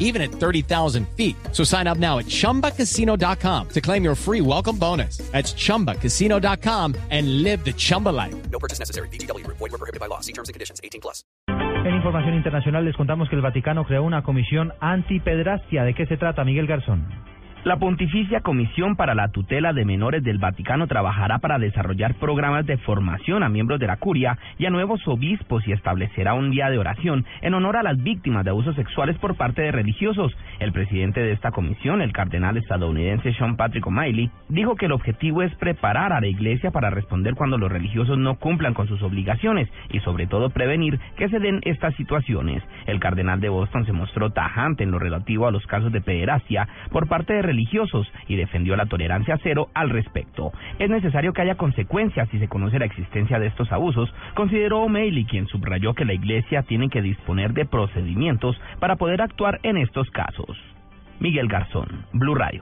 even at 30,000 feet. So sign up now at chumbacasino.com to claim your free welcome bonus. That's chumbacasino.com and live the Chumba life. No purchase necessary. BGW. Void were prohibited by law. See terms and conditions. 18 plus. En información internacional les contamos que el Vaticano creó una comisión antipedrastia. ¿De qué se trata, Miguel Garzón? La Pontificia Comisión para la Tutela de Menores del Vaticano trabajará para desarrollar programas de formación a miembros de la curia y a nuevos obispos y establecerá un día de oración en honor a las víctimas de abusos sexuales por parte de religiosos. El presidente de esta comisión, el cardenal estadounidense Sean Patrick O'Malley, dijo que el objetivo es preparar a la iglesia para responder cuando los religiosos no cumplan con sus obligaciones y sobre todo prevenir que se den estas situaciones. El cardenal de Boston se mostró tajante en lo relativo a los casos de pederastia por parte de religiosos y defendió la tolerancia cero al respecto. Es necesario que haya consecuencias si se conoce la existencia de estos abusos, consideró O'Malley, quien subrayó que la Iglesia tiene que disponer de procedimientos para poder actuar en estos casos. Miguel Garzón, Blue Radio.